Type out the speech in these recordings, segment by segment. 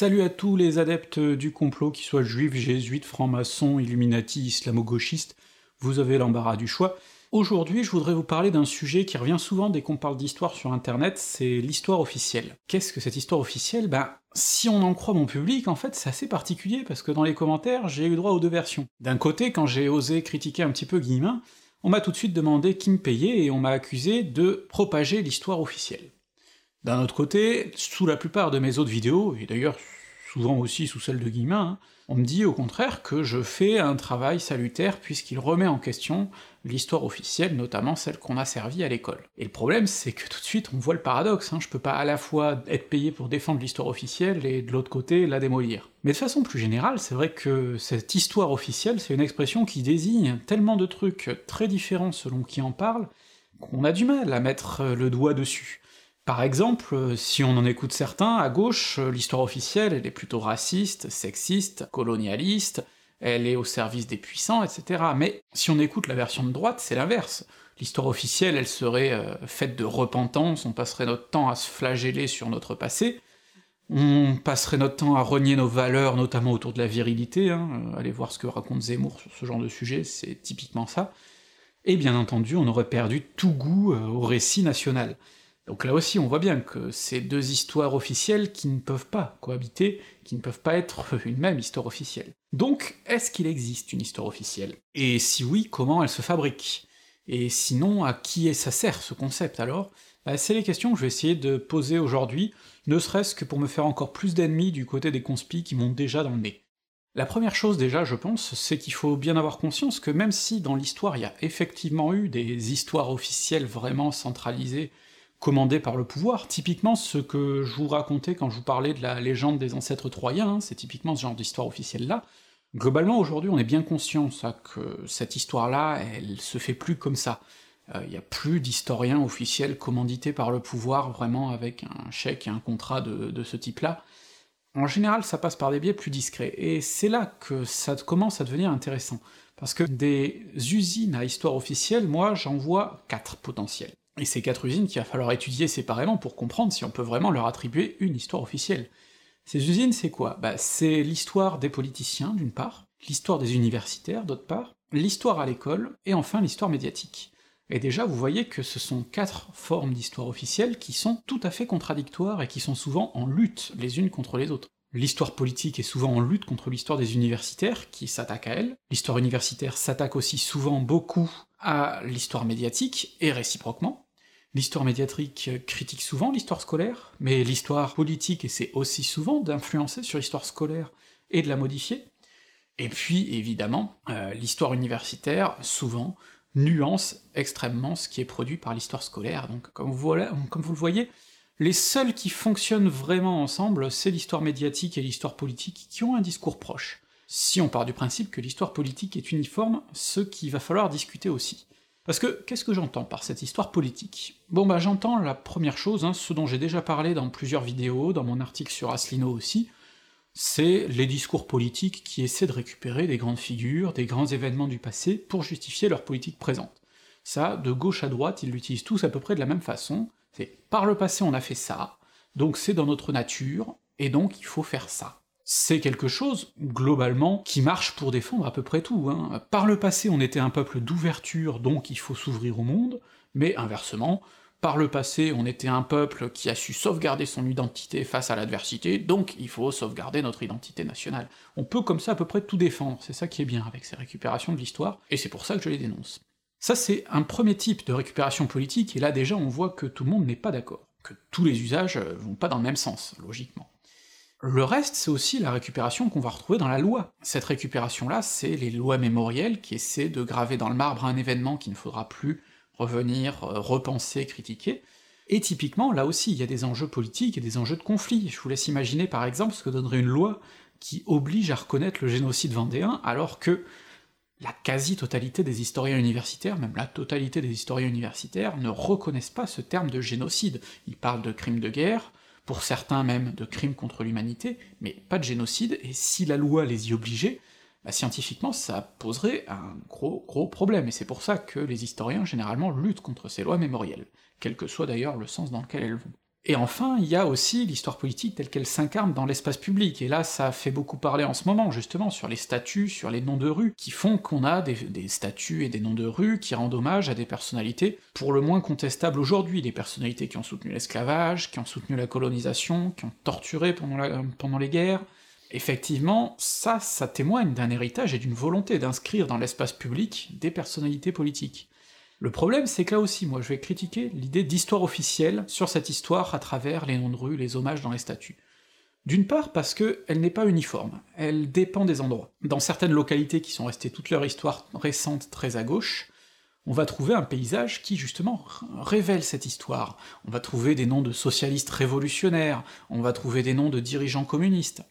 Salut à tous les adeptes du complot, qu'ils soient juifs, jésuites, francs-maçons, illuminati, islamo-gauchistes, vous avez l'embarras du choix. Aujourd'hui, je voudrais vous parler d'un sujet qui revient souvent dès qu'on parle d'histoire sur internet, c'est l'histoire officielle. Qu'est-ce que cette histoire officielle? Ben, si on en croit mon public, en fait, c'est assez particulier, parce que dans les commentaires, j'ai eu droit aux deux versions. D'un côté, quand j'ai osé critiquer un petit peu Guillemin, on m'a tout de suite demandé qui me payait, et on m'a accusé de propager l'histoire officielle. D'un autre côté, sous la plupart de mes autres vidéos, et d'ailleurs souvent aussi sous celle de Guillemin, hein, on me dit au contraire que je fais un travail salutaire puisqu'il remet en question l'histoire officielle, notamment celle qu'on a servie à l'école. Et le problème, c'est que tout de suite on voit le paradoxe, hein, je peux pas à la fois être payé pour défendre l'histoire officielle et de l'autre côté la démolir. Mais de façon plus générale, c'est vrai que cette histoire officielle, c'est une expression qui désigne tellement de trucs très différents selon qui en parle, qu'on a du mal à mettre le doigt dessus. Par exemple, euh, si on en écoute certains, à gauche, euh, l'histoire officielle, elle est plutôt raciste, sexiste, colonialiste, elle est au service des puissants, etc. Mais si on écoute la version de droite, c'est l'inverse. L'histoire officielle, elle serait euh, faite de repentance, on passerait notre temps à se flageller sur notre passé, on passerait notre temps à renier nos valeurs, notamment autour de la virilité, hein, allez voir ce que raconte Zemmour sur ce genre de sujet, c'est typiquement ça, et bien entendu, on aurait perdu tout goût au récit national. Donc là aussi, on voit bien que c'est deux histoires officielles qui ne peuvent pas cohabiter, qui ne peuvent pas être une même histoire officielle. Donc, est-ce qu'il existe une histoire officielle? Et si oui, comment elle se fabrique? Et sinon, à qui ça sert ce concept? Alors bah, C'est les questions que je vais essayer de poser aujourd'hui, ne serait-ce que pour me faire encore plus d'ennemis du côté des conspis qui m'ont déjà dans le nez. La première chose déjà, je pense, c'est qu'il faut bien avoir conscience que même si dans l'histoire il y a effectivement eu des histoires officielles vraiment centralisées, commandé par le pouvoir. Typiquement, ce que je vous racontais quand je vous parlais de la légende des ancêtres troyens, hein, c'est typiquement ce genre d'histoire officielle-là. Globalement, aujourd'hui, on est bien conscient, ça, que cette histoire-là, elle se fait plus comme ça. Il euh, n'y a plus d'historiens officiels commandités par le pouvoir, vraiment avec un chèque et un contrat de, de ce type-là. En général, ça passe par des biais plus discrets, et c'est là que ça commence à devenir intéressant, parce que des usines à histoire officielle, moi, j'en vois quatre potentiels. Et ces quatre usines qu'il va falloir étudier séparément pour comprendre si on peut vraiment leur attribuer une histoire officielle. Ces usines, c'est quoi? Bah c'est l'histoire des politiciens, d'une part, l'histoire des universitaires, d'autre part, l'histoire à l'école, et enfin l'histoire médiatique. Et déjà, vous voyez que ce sont quatre formes d'histoire officielle qui sont tout à fait contradictoires et qui sont souvent en lutte les unes contre les autres. L'histoire politique est souvent en lutte contre l'histoire des universitaires, qui s'attaquent à elle. L'histoire universitaire s'attaque aussi souvent beaucoup à l'histoire médiatique, et réciproquement. L'histoire médiatique critique souvent l'histoire scolaire, mais l'histoire politique essaie aussi souvent d'influencer sur l'histoire scolaire et de la modifier. Et puis, évidemment, euh, l'histoire universitaire, souvent, nuance extrêmement ce qui est produit par l'histoire scolaire, donc comme vous, comme vous le voyez, les seuls qui fonctionnent vraiment ensemble, c'est l'histoire médiatique et l'histoire politique, qui ont un discours proche. Si on part du principe que l'histoire politique est uniforme, ce qu'il va falloir discuter aussi. Parce que, qu'est-ce que j'entends par cette histoire politique? Bon bah j'entends la première chose, hein, ce dont j'ai déjà parlé dans plusieurs vidéos, dans mon article sur Asselineau aussi, c'est les discours politiques qui essaient de récupérer des grandes figures, des grands événements du passé, pour justifier leur politique présente. Ça, de gauche à droite, ils l'utilisent tous à peu près de la même façon, c'est par le passé on a fait ça, donc c'est dans notre nature, et donc il faut faire ça c'est quelque chose, globalement, qui marche pour défendre à peu près tout. Hein. Par le passé, on était un peuple d'ouverture, donc il faut s'ouvrir au monde, mais inversement, par le passé, on était un peuple qui a su sauvegarder son identité face à l'adversité, donc il faut sauvegarder notre identité nationale. On peut comme ça à peu près tout défendre, c'est ça qui est bien avec ces récupérations de l'histoire, et c'est pour ça que je les dénonce. Ça c'est un premier type de récupération politique, et là déjà on voit que tout le monde n'est pas d'accord, que tous les usages vont pas dans le même sens, logiquement. Le reste, c'est aussi la récupération qu'on va retrouver dans la loi. Cette récupération-là, c'est les lois mémorielles qui essaient de graver dans le marbre un événement qu'il ne faudra plus revenir, euh, repenser, critiquer, et typiquement, là aussi, il y a des enjeux politiques et des enjeux de conflit. Je vous laisse imaginer par exemple ce que donnerait une loi qui oblige à reconnaître le génocide vendéen, alors que la quasi-totalité des historiens universitaires, même la totalité des historiens universitaires, ne reconnaissent pas ce terme de génocide. Ils parlent de crimes de guerre, pour certains même de crimes contre l'humanité, mais pas de génocide, et si la loi les y obligeait, bah, scientifiquement ça poserait un gros gros problème, et c'est pour ça que les historiens généralement luttent contre ces lois mémorielles, quel que soit d'ailleurs le sens dans lequel elles vont. Et enfin, il y a aussi l'histoire politique telle qu'elle s'incarne dans l'espace public, et là ça fait beaucoup parler en ce moment, justement, sur les statuts, sur les noms de rues, qui font qu'on a des, des statuts et des noms de rues qui rendent hommage à des personnalités pour le moins contestables aujourd'hui, des personnalités qui ont soutenu l'esclavage, qui ont soutenu la colonisation, qui ont torturé pendant, les guerres, Effectivement, ça, ça témoigne d'un héritage et d'une volonté d'inscrire dans l'espace public des personnalités politiques. Le problème, c'est que là aussi, moi, je vais critiquer l'idée d'histoire officielle sur cette histoire à travers les noms de rue, les hommages dans les statuts. D'une part parce qu'elle n'est pas uniforme, elle dépend des endroits. Dans certaines localités qui sont restées toute leur histoire récente très à gauche, on va trouver un paysage qui justement révèle cette histoire. On va trouver des noms de socialistes révolutionnaires, on va trouver des noms de dirigeants communistes.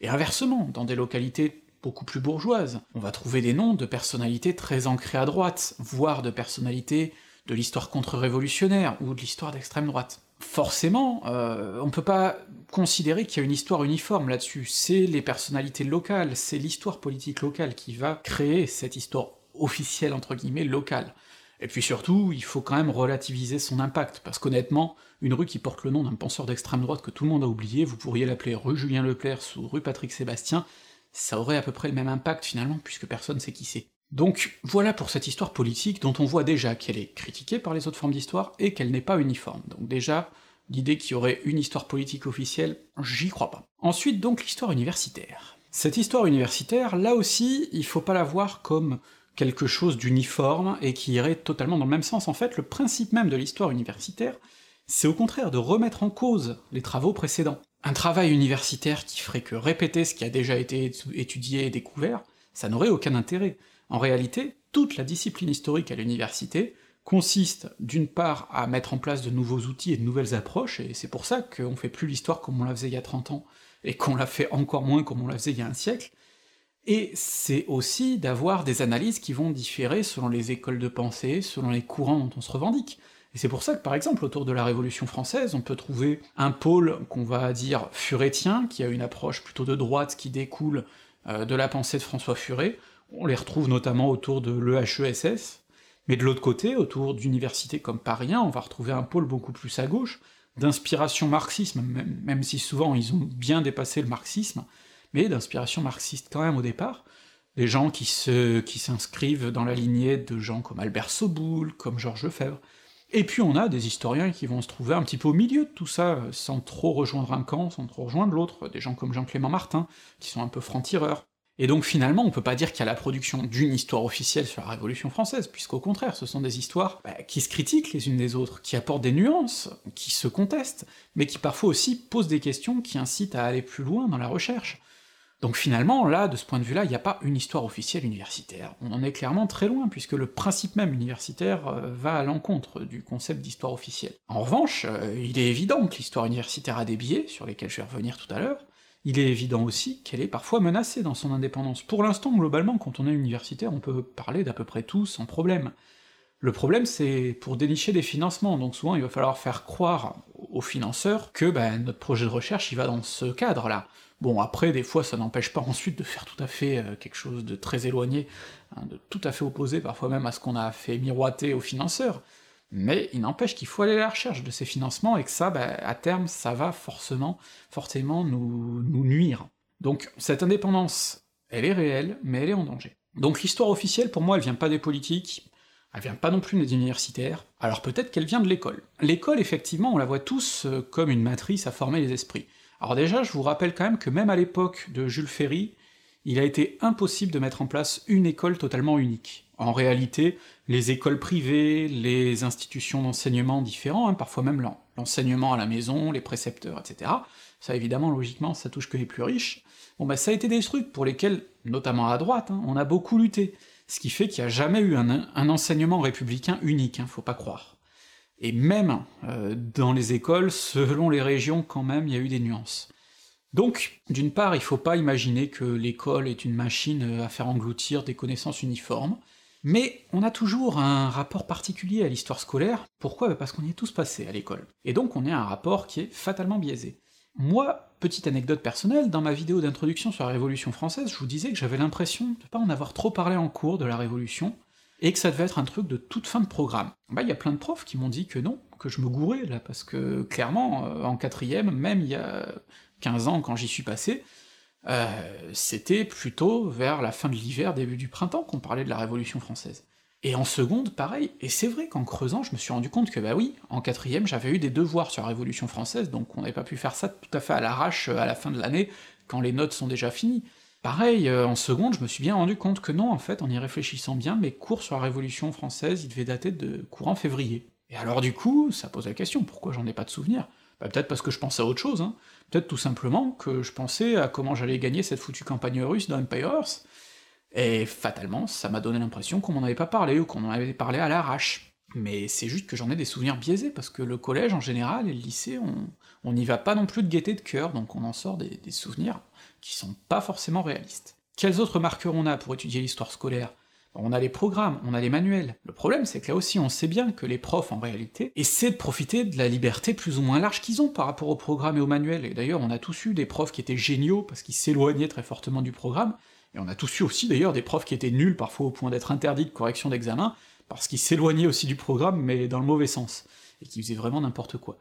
Et inversement, dans des localités beaucoup plus bourgeoises, on va trouver des noms de personnalités très ancrées à droite, voire de personnalités de l'histoire contre-révolutionnaire ou de l'histoire d'extrême droite. Forcément, euh, on peut pas considérer qu'il y a une histoire uniforme là-dessus, c'est les personnalités locales, c'est l'histoire politique locale qui va créer cette histoire officielle entre guillemets locale. Et puis surtout, il faut quand même relativiser son impact, parce qu'honnêtement, une rue qui porte le nom d'un penseur d'extrême droite que tout le monde a oublié, vous pourriez l'appeler rue Julien Lepers ou rue Patrick Sébastien, ça aurait à peu près le même impact finalement, puisque personne sait qui c'est. Donc voilà pour cette histoire politique dont on voit déjà qu'elle est critiquée par les autres formes d'histoire et qu'elle n'est pas uniforme. Donc déjà, l'idée qu'il y aurait une histoire politique officielle, j'y crois pas. Ensuite donc l'histoire universitaire. Cette histoire universitaire, là aussi, il faut pas la voir comme quelque chose d'uniforme et qui irait totalement dans le même sens. En fait, le principe même de l'histoire universitaire, c'est au contraire de remettre en cause les travaux précédents. Un travail universitaire qui ferait que répéter ce qui a déjà été étudié et découvert, ça n'aurait aucun intérêt. En réalité, toute la discipline historique à l'université consiste d'une part à mettre en place de nouveaux outils et de nouvelles approches, et c'est pour ça qu'on fait plus l'histoire comme on la faisait il y a 30 ans, et qu'on la fait encore moins comme on la faisait il y a un siècle, et c'est aussi d'avoir des analyses qui vont différer selon les écoles de pensée, selon les courants dont on se revendique. Et c'est pour ça que, par exemple, autour de la Révolution française, on peut trouver un pôle qu'on va dire furétien, qui a une approche plutôt de droite qui découle euh, de la pensée de François Furet, on les retrouve notamment autour de l'EHESS, mais de l'autre côté, autour d'universités comme Paris on va retrouver un pôle beaucoup plus à gauche, d'inspiration marxisme, même, même si souvent ils ont bien dépassé le marxisme, mais d'inspiration marxiste quand même au départ, des gens qui se, qui s'inscrivent dans la lignée de gens comme Albert Soboul, comme Georges Lefebvre, et puis on a des historiens qui vont se trouver un petit peu au milieu de tout ça, sans trop rejoindre un camp, sans trop rejoindre l'autre, des gens comme Jean-Clément Martin, qui sont un peu francs-tireurs. Et donc finalement, on peut pas dire qu'il y a la production d'une histoire officielle sur la Révolution française, puisqu'au contraire, ce sont des histoires bah, qui se critiquent les unes des autres, qui apportent des nuances, qui se contestent, mais qui parfois aussi posent des questions qui incitent à aller plus loin dans la recherche. Donc finalement, là, de ce point de vue-là, il n'y a pas une histoire officielle universitaire. On en est clairement très loin, puisque le principe même universitaire euh, va à l'encontre du concept d'histoire officielle. En revanche, euh, il est évident que l'histoire universitaire a des biais, sur lesquels je vais revenir tout à l'heure, il est évident aussi qu'elle est parfois menacée dans son indépendance. Pour l'instant, globalement, quand on est universitaire, on peut parler d'à peu près tout sans problème. Le problème, c'est pour dénicher des financements, donc souvent il va falloir faire croire aux financeurs que ben, notre projet de recherche il va dans ce cadre-là. Bon, après, des fois, ça n'empêche pas ensuite de faire tout à fait euh, quelque chose de très éloigné, hein, de tout à fait opposé parfois même à ce qu'on a fait miroiter aux financeurs, mais il n'empêche qu'il faut aller à la recherche de ces financements, et que ça, bah, à terme, ça va forcément, forcément nous, nous nuire. Donc cette indépendance, elle est réelle, mais elle est en danger. Donc l'histoire officielle, pour moi, elle vient pas des politiques, elle vient pas non plus des universitaires, alors peut-être qu'elle vient de l'école. L'école, effectivement, on la voit tous euh, comme une matrice à former les esprits. Alors déjà, je vous rappelle quand même que même à l'époque de Jules Ferry, il a été impossible de mettre en place une école totalement unique. En réalité, les écoles privées, les institutions d'enseignement différents, hein, parfois même l'enseignement à la maison, les précepteurs, etc., ça évidemment, logiquement, ça touche que les plus riches, bon bah ça a été des trucs pour lesquels, notamment à droite, hein, on a beaucoup lutté, ce qui fait qu'il n'y a jamais eu un, enseignement républicain unique, hein, faut pas croire. Et même euh, dans les écoles, selon les régions, quand même, il y a eu des nuances. Donc, d'une part, il faut pas imaginer que l'école est une machine euh, à faire engloutir des connaissances uniformes, mais on a toujours un rapport particulier à l'histoire scolaire. Pourquoi? Bah, Parce qu'on y est tous passés à l'école. Et donc on a un rapport qui est fatalement biaisé. Moi, petite anecdote personnelle, dans ma vidéo d'introduction sur la Révolution française, je vous disais que j'avais l'impression de pas en avoir trop parlé en cours de la Révolution, et que ça devait être un truc de toute fin de programme. Bah il y a plein de profs qui m'ont dit que non, que je me gourais, là, parce que, clairement, euh, en quatrième, même il y a 15 ans, quand j'y suis passé, euh, c'était plutôt vers la fin de l'hiver, début du printemps qu'on parlait de la Révolution française. Et en seconde, pareil, et c'est vrai qu'en creusant, je me suis rendu compte que bah oui, en quatrième, j'avais eu des devoirs sur la Révolution française, donc on n'avait pas pu faire ça tout à fait à l'arrache à la fin de l'année, quand les notes sont déjà finies. Pareil, euh, en seconde, je me suis bien rendu compte que non, en fait, en y réfléchissant bien, mes cours sur la Révolution française, ils devaient dater de courant février. Et alors du coup, ça pose la question, pourquoi j'en ai pas de souvenir bah, Peut-être parce que je pensais à autre chose, hein. peut-être tout simplement que je pensais à comment j'allais gagner cette foutue campagne russe dans Empire Earth, et fatalement, ça m'a donné l'impression qu'on m'en avait pas parlé, ou qu'on en avait parlé à l'arrache. Mais c'est juste que j'en ai des souvenirs biaisés, parce que le collège en général et le lycée, on n'y va pas non plus de gaieté de cœur, donc on en sort des, souvenirs qui sont pas forcément réalistes. Quels autres marqueurs on a pour étudier l'histoire scolaire? On a les programmes, on a les manuels. Le problème, c'est que là aussi, on sait bien que les profs, en réalité, essaient de profiter de la liberté plus ou moins large qu'ils ont par rapport au programme et au manuel, et d'ailleurs, on a tous eu des profs qui étaient géniaux parce qu'ils s'éloignaient très fortement du programme, et on a tous eu aussi d'ailleurs des profs qui étaient nuls, parfois au point d'être interdits de correction d'examen, parce qu'ils s'éloignaient aussi du programme, mais dans le mauvais sens, et qui faisaient vraiment n'importe quoi.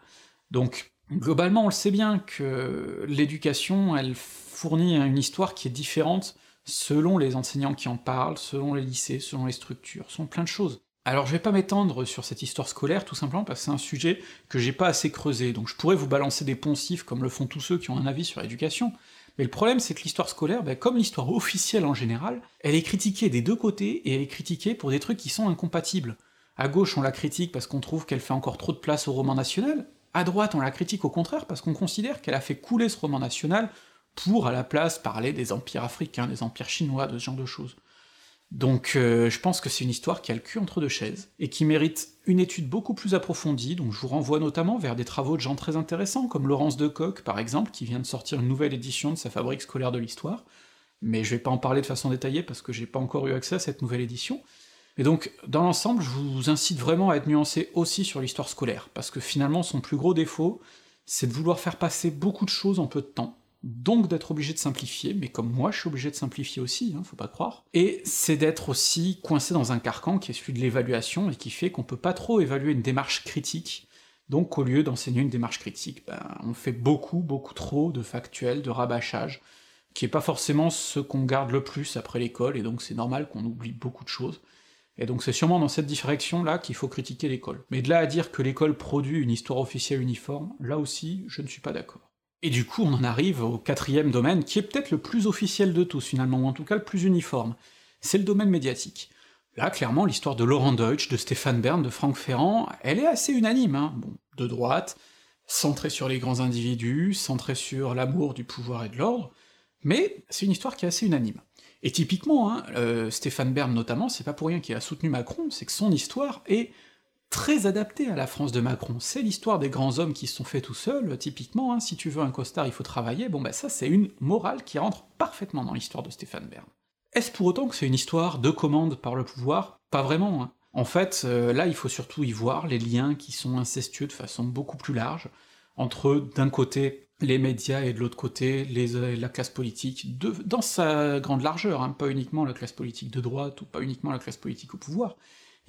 Donc, globalement, on le sait bien que l'éducation, elle fournit une histoire qui est différente selon les enseignants qui en parlent, selon les lycées, selon les structures, selon plein de choses. Alors je vais pas m'étendre sur cette histoire scolaire, tout simplement parce que c'est un sujet que j'ai pas assez creusé, donc je pourrais vous balancer des poncifs comme le font tous ceux qui ont un avis sur l'éducation, mais le problème c'est que l'histoire scolaire, ben, comme l'histoire officielle en général, elle est critiquée des deux côtés, et elle est critiquée pour des trucs qui sont incompatibles. À gauche on la critique parce qu'on trouve qu'elle fait encore trop de place au roman national, à droite on la critique au contraire parce qu'on considère qu'elle a fait couler ce roman national pour à la place parler des empires africains, des empires chinois, de ce genre de choses. Donc euh, je pense que c'est une histoire qui a le cul entre deux chaises, et qui mérite une étude beaucoup plus approfondie, donc je vous renvoie notamment vers des travaux de gens très intéressants, comme Laurence Decoq par exemple, qui vient de sortir une nouvelle édition de sa fabrique scolaire de l'histoire, mais je vais pas en parler de façon détaillée parce que j'ai pas encore eu accès à cette nouvelle édition. Et donc, dans l'ensemble, je vous incite vraiment à être nuancé aussi sur l'histoire scolaire, parce que finalement son plus gros défaut, c'est de vouloir faire passer beaucoup de choses en peu de temps, donc d'être obligé de simplifier, mais comme moi je suis obligé de simplifier aussi, hein, faut pas croire, et c'est d'être aussi coincé dans un carcan qui est celui de l'évaluation, et qui fait qu'on peut pas trop évaluer une démarche critique, donc au lieu d'enseigner une démarche critique, ben, on fait beaucoup, beaucoup trop de factuels, de rabâchage, qui est pas forcément ce qu'on garde le plus après l'école, et donc c'est normal qu'on oublie beaucoup de choses, et donc c'est sûrement dans cette direction-là qu'il faut critiquer l'école. Mais de là à dire que l'école produit une histoire officielle uniforme, là aussi, je ne suis pas d'accord. Et du coup, on en arrive au quatrième domaine, qui est peut-être le plus officiel de tous finalement, ou en tout cas le plus uniforme. C'est le domaine médiatique. Là, clairement, l'histoire de Laurent Deutsch, de Stéphane Bern, de Franck Ferrand, elle est assez unanime, hein. bon, de droite, centrée sur les grands individus, centrée sur l'amour du pouvoir et de l'ordre, mais c'est une histoire qui est assez unanime. Et typiquement, hein, euh, Stéphane Bern notamment, c'est pas pour rien qu'il a soutenu Macron, c'est que son histoire est très adapté à la France de Macron. C'est l'histoire des grands hommes qui se sont faits tout seuls, typiquement, hein, si tu veux un costard, il faut travailler, bon bah ça c'est une morale qui rentre parfaitement dans l'histoire de Stéphane Bern. Est-ce pour autant que c'est une histoire de commande par le pouvoir? Pas vraiment, hein. En fait, euh, là il faut surtout y voir les liens qui sont incestueux de façon beaucoup plus large, entre d'un côté les médias et de l'autre côté les, la classe politique, dans sa grande largeur, hein, pas uniquement la classe politique de droite, ou pas uniquement la classe politique au pouvoir,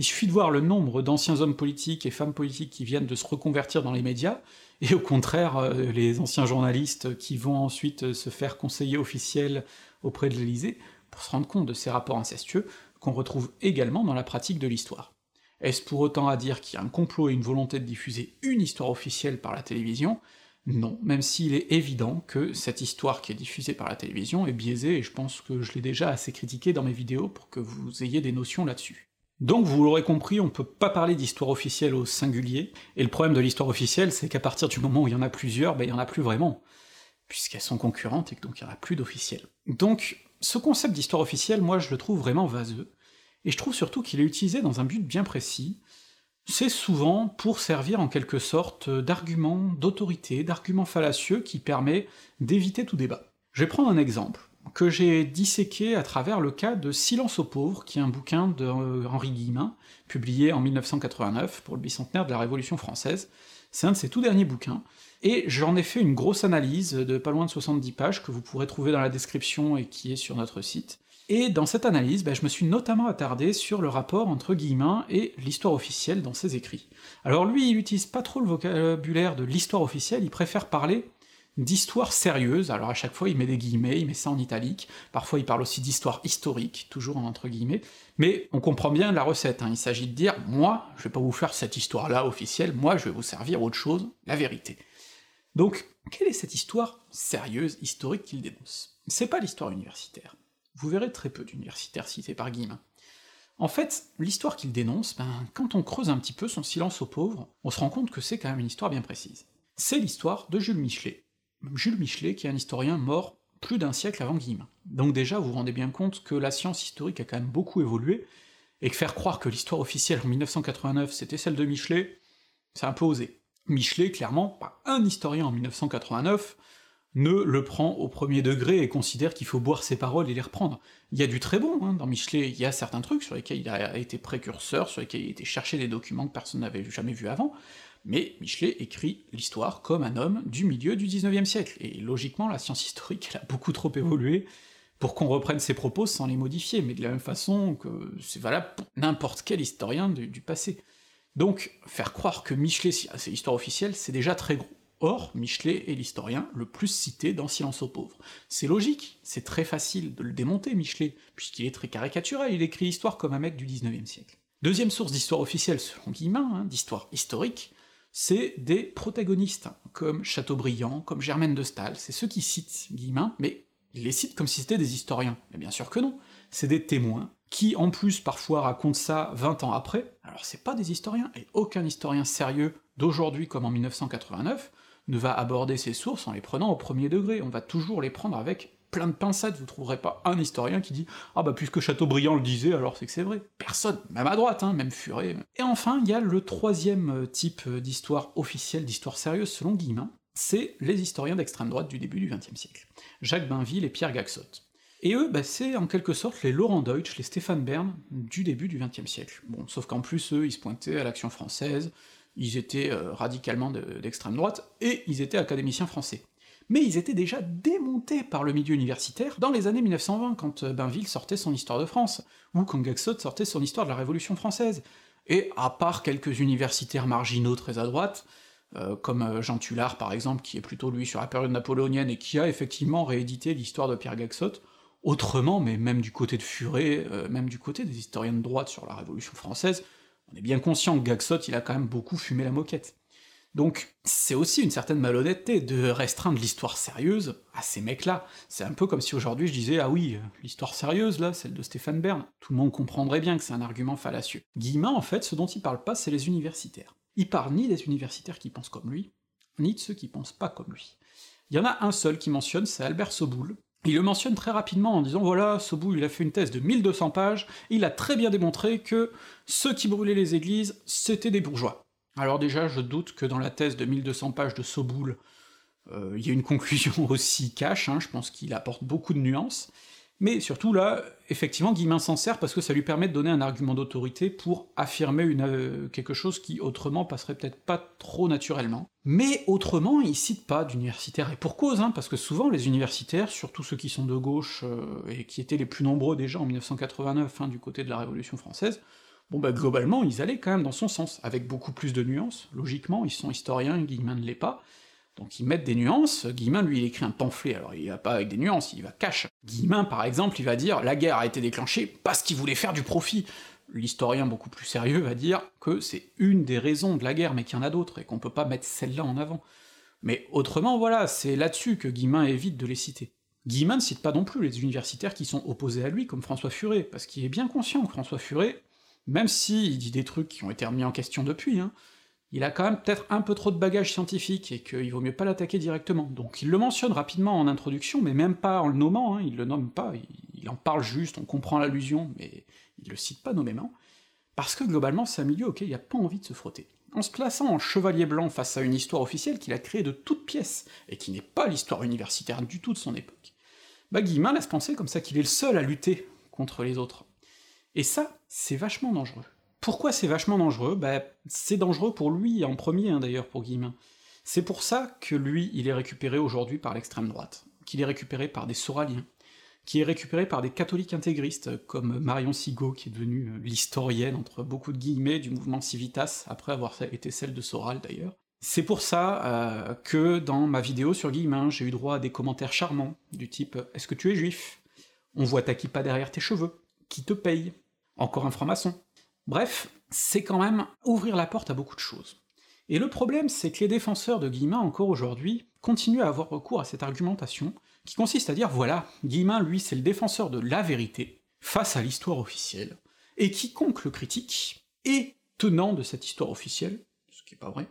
il suffit de voir le nombre d'anciens hommes politiques et femmes politiques qui viennent de se reconvertir dans les médias, et au contraire, euh, les anciens journalistes qui vont ensuite euh, se faire conseiller officiel auprès de l'Élysée, pour se rendre compte de ces rapports incestueux qu'on retrouve également dans la pratique de l'histoire. Est-ce pour autant à dire qu'il y a un complot et une volonté de diffuser une histoire officielle par la télévision? Non, même s'il est évident que cette histoire qui est diffusée par la télévision est biaisée, et je pense que je l'ai déjà assez critiqué dans mes vidéos pour que vous ayez des notions là-dessus. Donc vous l'aurez compris, on peut pas parler d'histoire officielle au singulier, et le problème de l'histoire officielle, c'est qu'à partir du moment où il y en a plusieurs, ben il y en a plus vraiment, puisqu'elles sont concurrentes et que donc il y en a plus d'officiels. Donc ce concept d'histoire officielle, moi je le trouve vraiment vaseux, et je trouve surtout qu'il est utilisé dans un but bien précis, c'est souvent pour servir en quelque sorte d'argument d'autorité, d'argument fallacieux qui permet d'éviter tout débat. Je vais prendre un exemple que j'ai disséqué à travers le cas de Silence aux pauvres, qui est un bouquin de euh, Henri Guillemin, publié en 1989 pour le bicentenaire de la Révolution française. C'est un de ses tout derniers bouquins, et j'en ai fait une grosse analyse de pas loin de 70 pages que vous pourrez trouver dans la description et qui est sur notre site. Et dans cette analyse, ben, je me suis notamment attardé sur le rapport entre Guillemin et l'histoire officielle dans ses écrits. Alors lui, il utilise pas trop le vocabulaire de l'histoire officielle, il préfère parler d'histoire sérieuse, alors à chaque fois il met des guillemets, il met ça en italique, parfois il parle aussi d'histoire historique, toujours entre guillemets, mais on comprend bien la recette, hein. il s'agit de dire, moi, je vais pas vous faire cette histoire-là officielle, moi je vais vous servir autre chose, la vérité. Donc, quelle est cette histoire sérieuse, historique qu'il dénonce? C'est pas l'histoire universitaire. Vous verrez très peu d'universitaires cités par Guillemin. En fait, l'histoire qu'il dénonce, ben, quand on creuse un petit peu son silence aux pauvres, on se rend compte que c'est quand même une histoire bien précise. C'est l'histoire de Jules Michelet, Jules Michelet, qui est un historien mort plus d'un siècle avant Guillemin. Donc déjà, vous vous rendez bien compte que la science historique a quand même beaucoup évolué, et que faire croire que l'histoire officielle en 1989 c'était celle de Michelet, c'est un peu osé. Michelet, clairement, pas un historien en 1989 ne le prend au premier degré et considère qu'il faut boire ses paroles et les reprendre. Il y a du très bon hein, dans Michelet, il y a certains trucs sur lesquels il a été précurseur, sur lesquels il a été chercher des documents que personne n'avait jamais vus avant, mais Michelet écrit l'histoire comme un homme du milieu du XIXe siècle, et logiquement la science historique elle a beaucoup trop évolué pour qu'on reprenne ses propos sans les modifier, mais de la même façon que c'est valable pour n'importe quel historien du, passé. Donc, faire croire que Michelet c'est l'histoire officielle, c'est déjà très gros. Or, Michelet est l'historien le plus cité dans Silence aux pauvres. C'est logique, c'est très facile de le démonter, Michelet, puisqu'il est très caricatural, il écrit l'histoire comme un mec du XIXe siècle. Deuxième source d'histoire officielle selon Guillemin, hein, d'histoire historique, c'est des protagonistes, comme Chateaubriand, comme Germaine de Staël, c'est ceux qui citent Guillemin, mais ils les citent comme si c'était des historiens. Mais bien sûr que non, c'est des témoins, qui en plus parfois racontent ça 20 ans après, alors c'est pas des historiens, et aucun historien sérieux d'aujourd'hui comme en 1989 ne va aborder ces sources en les prenant au premier degré, on va toujours les prendre avec plein de pincettes, vous trouverez pas un historien qui dit « Ah bah puisque Chateaubriand le disait, alors c'est que c'est vrai ». Personne, même à droite, hein, même Furet. Et enfin, il y a le troisième euh, type euh, d'histoire officielle, d'histoire sérieuse selon Guillemin, c'est les historiens d'extrême droite du début du XXe siècle. Jacques Bainville et Pierre Gaxot. Et eux, bah, c'est en quelque sorte les Laurent Deutsch, les Stéphane Bern du début du XXe siècle. Bon, sauf qu'en plus, eux, ils se pointaient à l'action française, ils étaient euh, radicalement d'extrême droite, et ils étaient académiciens français mais ils étaient déjà démontés par le milieu universitaire dans les années 1920, quand euh, Bainville sortait son Histoire de France, ou quand Gaxot sortait son Histoire de la Révolution française. Et à part quelques universitaires marginaux très à droite, euh, comme euh, Jean Tullard par exemple, qui est plutôt lui sur la période napoléonienne et qui a effectivement réédité l'histoire de Pierre Gaxot, autrement, mais même du côté de Furet, même du côté des historiens de droite sur la Révolution française, on est bien conscient que Gaxot, il a quand même beaucoup fumé la moquette. Donc c'est aussi une certaine malhonnêteté de restreindre l'histoire sérieuse à ces mecs-là. C'est un peu comme si aujourd'hui je disais « Ah oui, l'histoire sérieuse, là, celle de Stéphane Bern », tout le monde comprendrait bien que c'est un argument fallacieux. Guillemin, en fait, ce dont il parle pas, c'est les universitaires. Il parle ni des universitaires qui pensent comme lui, ni de ceux qui pensent pas comme lui. Il y en a un seul qui mentionne, c'est Albert Soboul, il le mentionne très rapidement en disant voilà, Soboul il a fait une thèse de 1200 pages, il a très bien démontré que ceux qui brûlaient les églises, c'était des bourgeois. Alors déjà, je doute que dans la thèse de 1200 pages de Soboul, euh, il y ait une conclusion aussi cash, hein, je pense qu'il apporte beaucoup de nuances, mais surtout là, effectivement, Guillemin s'en sert parce que ça lui permet de donner un argument d'autorité pour affirmer euh, quelque chose qui autrement passerait peut-être pas trop naturellement. Mais autrement, il cite pas d'universitaires, et pour cause, hein, parce que souvent les universitaires, surtout ceux qui sont de gauche, euh, et qui étaient les plus nombreux déjà en 1989, hein, du côté de la Révolution française, bon bah globalement, ils allaient quand même dans son sens, avec beaucoup plus de nuances, logiquement, ils sont historiens, Guillemin ne l'est pas, donc ils mettent des nuances, Guillemin, lui, il écrit un pamphlet, alors il va pas avec des nuances, il va cache. Guillemin, par exemple, il va dire « la guerre a été déclenchée parce qu'il voulait faire du profit », l'historien beaucoup plus sérieux va dire que c'est une des raisons de la guerre, mais qu'il y en a d'autres, et qu'on peut pas mettre celle-là en avant. Mais autrement, voilà, c'est là-dessus que Guillemin évite de les citer. Guillemin ne cite pas non plus les universitaires qui sont opposés à lui, comme François Furet, parce qu'il est bien conscient que François Furet, même s'il dit des trucs qui ont été remis en question depuis, hein, il a quand même peut-être un peu trop de bagages scientifiques, et qu'il vaut mieux pas l'attaquer directement. Donc il le mentionne rapidement en introduction, mais même pas en le nommant, hein, il le nomme pas, il, en parle juste, on comprend l'allusion, mais il le cite pas nommément, parce que globalement c'est un milieu auquel il a pas envie de se frotter. En se plaçant en chevalier blanc face à une histoire officielle qu'il a créée de toutes pièces, et qui n'est pas l'histoire universitaire du tout de son époque, bah Guillemin laisse penser comme ça qu'il est le seul à lutter contre les autres. Et ça, c'est vachement dangereux. Pourquoi c'est vachement dangereux? Bah, c'est dangereux pour lui en premier, hein, d'ailleurs, pour Guillemin. C'est pour ça que lui, il est récupéré aujourd'hui par l'extrême droite, qu'il est récupéré par des Soraliens, qui est récupéré par des catholiques intégristes, comme Marion Sigaud, qui est devenue l'historienne, entre beaucoup de guillemets, du mouvement Civitas, après avoir été celle de Soral d'ailleurs. C'est pour ça euh, que dans ma vidéo sur Guillemin, j'ai eu droit à des commentaires charmants, du type « Est-ce que tu es juif? On voit ta kippa derrière tes cheveux. Qui te paye Encore un franc-maçon. » Bref, c'est quand même ouvrir la porte à beaucoup de choses. Et le problème, c'est que les défenseurs de Guillemin, encore aujourd'hui, continuent à avoir recours à cette argumentation, qui consiste à dire voilà, Guillemin, lui, c'est le défenseur de la vérité, face à l'histoire officielle, et quiconque le critique est tenant de cette histoire officielle, ce qui est pas vrai,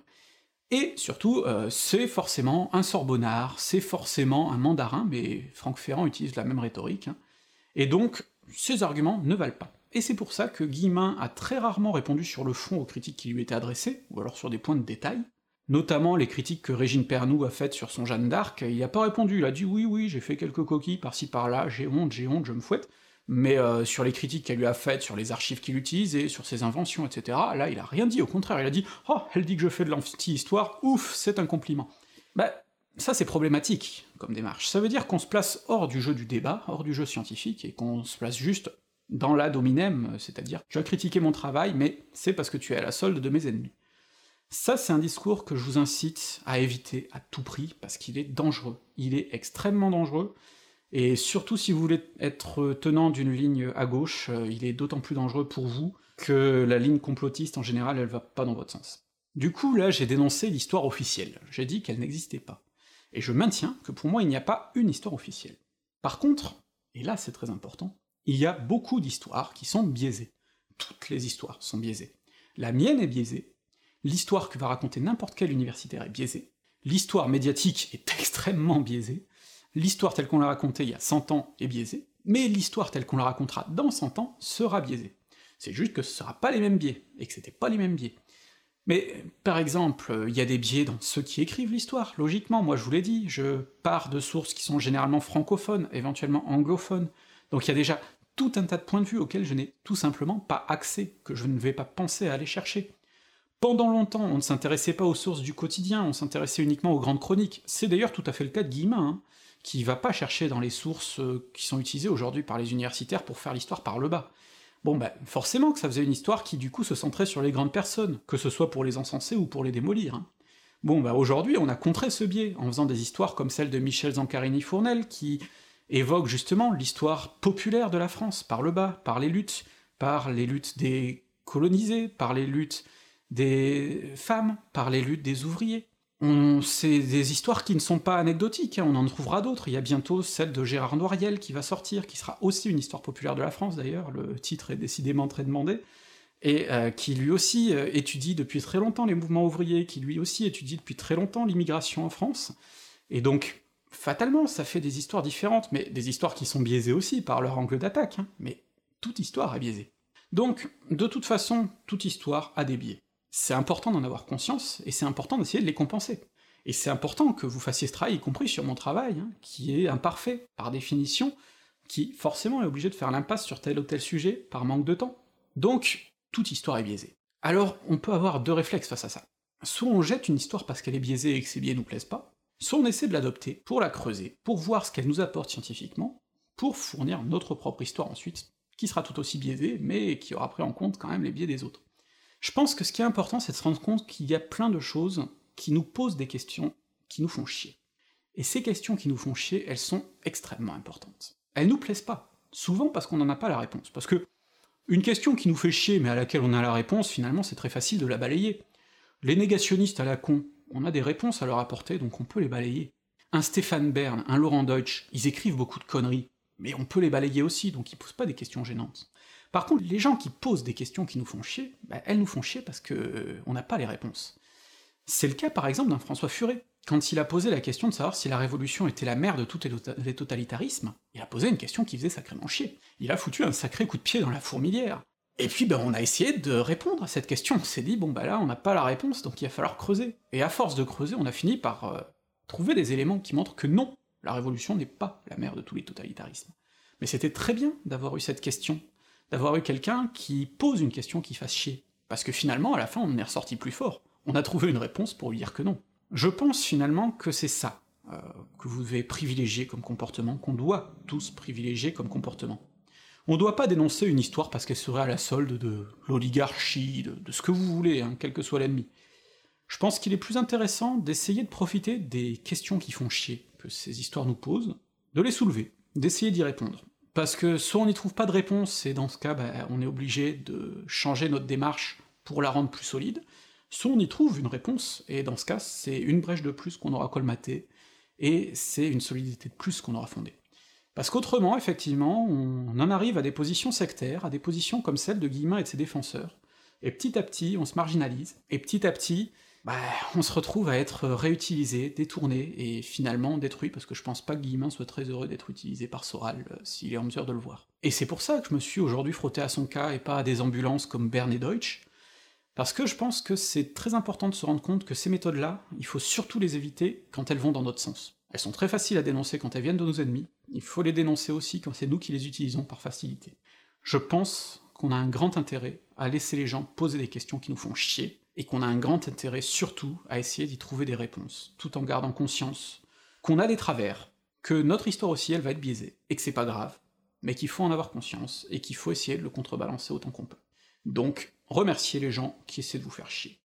et surtout, euh, c'est forcément un sorbonnard, c'est forcément un mandarin, mais Franck Ferrand utilise la même rhétorique, hein, et donc ces arguments ne valent pas. Et c'est pour ça que Guillemin a très rarement répondu sur le fond aux critiques qui lui étaient adressées, ou alors sur des points de détail, notamment les critiques que Régine Pernoud a faites sur son Jeanne d'Arc, il a pas répondu, il a dit oui oui, j'ai fait quelques coquilles par-ci par-là, j'ai honte, j'ai honte, je me fouette, mais euh, sur les critiques qu'elle lui a faites, sur les archives qu'il utilise, et sur ses inventions, etc., là il a rien dit, au contraire, il a dit « Oh, elle dit que je fais de l'anti-histoire, ouf, c'est un compliment !» Bah, ça c'est problématique, comme démarche. Ça veut dire qu'on se place hors du jeu du débat, hors du jeu scientifique, et qu'on se place juste dans la dominem, c'est-à-dire tu as critiqué mon travail, mais c'est parce que tu es à la solde de mes ennemis. Ça, c'est un discours que je vous incite à éviter à tout prix, parce qu'il est dangereux. Il est extrêmement dangereux, et surtout si vous voulez être tenant d'une ligne à gauche, euh, il est d'autant plus dangereux pour vous que la ligne complotiste, en général, elle va pas dans votre sens. Du coup, là, j'ai dénoncé l'histoire officielle, j'ai dit qu'elle n'existait pas. Et je maintiens que pour moi, il n'y a pas une histoire officielle. Par contre, et là c'est très important, il y a beaucoup d'histoires qui sont biaisées. Toutes les histoires sont biaisées. La mienne est biaisée, l'histoire que va raconter n'importe quel universitaire est biaisée, l'histoire médiatique est extrêmement biaisée, l'histoire telle qu'on l'a racontée il y a 100 ans est biaisée, mais l'histoire telle qu'on la racontera dans 100 ans sera biaisée. C'est juste que ce sera pas les mêmes biais, et que c'était pas les mêmes biais. Mais, par exemple, il y a des biais dans ceux qui écrivent l'histoire, logiquement, moi je vous l'ai dit, je pars de sources qui sont généralement francophones, éventuellement anglophones, donc il y a déjà tout un tas de points de vue auxquels je n'ai tout simplement pas accès, que je ne vais pas penser à aller chercher. Pendant longtemps, on ne s'intéressait pas aux sources du quotidien, on s'intéressait uniquement aux grandes chroniques. C'est d'ailleurs tout à fait le cas de Guillemin, hein, qui va pas chercher dans les sources euh, qui sont utilisées aujourd'hui par les universitaires pour faire l'histoire par le bas. Bon ben, forcément que ça faisait une histoire qui du coup se centrait sur les grandes personnes, que ce soit pour les encenser ou pour les démolir. Hein. Bon bah aujourd'hui on a contré ce biais, en faisant des histoires comme celle de Michel Zancarini-Fournel, qui évoque justement l'histoire populaire de la France, par le bas, par les luttes, par les luttes des colonisés, par les luttes des femmes, par les luttes des ouvriers. C'est des histoires qui ne sont pas anecdotiques, hein, on en trouvera d'autres, il y a bientôt celle de Gérard Noiriel qui va sortir, qui sera aussi une histoire populaire de la France d'ailleurs, le titre est décidément très demandé, et euh, qui lui aussi euh, étudie depuis très longtemps les mouvements ouvriers, qui lui aussi étudie depuis très longtemps l'immigration en France, et donc fatalement, ça fait des histoires différentes, mais des histoires qui sont biaisées aussi par leur angle d'attaque, hein. mais toute histoire est biaisée. Donc, de toute façon, toute histoire a des biais. C'est important d'en avoir conscience, et c'est important d'essayer de les compenser. Et c'est important que vous fassiez ce travail, y compris sur mon travail, hein, qui est imparfait, par définition, qui forcément est obligé de faire l'impasse sur tel ou tel sujet, par manque de temps. Donc, toute histoire est biaisée. Alors, on peut avoir deux réflexes face à ça. Soit on jette une histoire parce qu'elle est biaisée et que ses biais nous plaisent pas, soit on essaie de l'adopter pour la creuser, pour voir ce qu'elle nous apporte scientifiquement, pour fournir notre propre histoire ensuite, qui sera tout aussi biaisée, mais qui aura pris en compte quand même les biais des autres. Je pense que ce qui est important, c'est de se rendre compte qu'il y a plein de choses qui nous posent des questions qui nous font chier. Et ces questions qui nous font chier, elles sont extrêmement importantes. Elles nous plaisent pas, souvent parce qu'on n'en a pas la réponse, parce que une question qui nous fait chier mais à laquelle on a la réponse, finalement c'est très facile de la balayer. Les négationnistes à la con, on a des réponses à leur apporter, donc on peut les balayer. Un Stéphane Bern, un Laurent Deutsch, ils écrivent beaucoup de conneries, mais on peut les balayer aussi, donc ils posent pas des questions gênantes. Par contre, les gens qui posent des questions qui nous font chier, bah, elles nous font chier parce que euh, on n'a pas les réponses. C'est le cas par exemple d'un François Furet. Quand il a posé la question de savoir si la Révolution était la mère de tous les totalitarismes, il a posé une question qui faisait sacrément chier. Il a foutu un sacré coup de pied dans la fourmilière. Et puis ben, on a essayé de répondre à cette question, on s'est dit, bon bah là on n'a pas la réponse, donc il va falloir creuser. Et à force de creuser, on a fini par euh, trouver des éléments qui montrent que non, la Révolution n'est pas la mère de tous les totalitarismes. Mais c'était très bien d'avoir eu cette question, d'avoir eu quelqu'un qui pose une question qui fasse chier, parce que finalement, à la fin, on en est ressorti plus fort. On a trouvé une réponse pour lui dire que non. Je pense finalement que c'est ça, euh, que vous devez privilégier comme comportement, qu'on doit tous privilégier comme comportement. On doit pas dénoncer une histoire parce qu'elle serait à la solde de l'oligarchie, de, ce que vous voulez, hein, quel que soit l'ennemi. Je pense qu'il est plus intéressant d'essayer de profiter des questions qui font chier, que ces histoires nous posent, de les soulever, d'essayer d'y répondre. Parce que soit on n'y trouve pas de réponse, et dans ce cas, bah, on est obligé de changer notre démarche pour la rendre plus solide, soit on y trouve une réponse, et dans ce cas, c'est une brèche de plus qu'on aura colmatée, et c'est une solidité de plus qu'on aura fondée. Parce qu'autrement, effectivement, on en arrive à des positions sectaires, à des positions comme celle de Guillemin et de ses défenseurs, et petit à petit, on se marginalise, et petit à petit, bah, on se retrouve à être réutilisé, détourné, et finalement détruit, parce que je pense pas que Guillemin soit très heureux d'être utilisé par Soral, euh, s'il est en mesure de le voir. Et c'est pour ça que je me suis aujourd'hui frotté à son cas, et pas à des ambulances comme Bern et Deutsch, parce que je pense que c'est très important de se rendre compte que ces méthodes-là, il faut surtout les éviter quand elles vont dans notre sens. Elles sont très faciles à dénoncer quand elles viennent de nos ennemis, il faut les dénoncer aussi quand c'est nous qui les utilisons par facilité. Je pense qu'on a un grand intérêt à laisser les gens poser des questions qui nous font chier, et qu'on a un grand intérêt surtout à essayer d'y trouver des réponses, tout en gardant conscience qu'on a des travers, que notre histoire aussi elle va être biaisée, et que c'est pas grave, mais qu'il faut en avoir conscience, et qu'il faut essayer de le contrebalancer autant qu'on peut. Donc, remerciez les gens qui essaient de vous faire chier.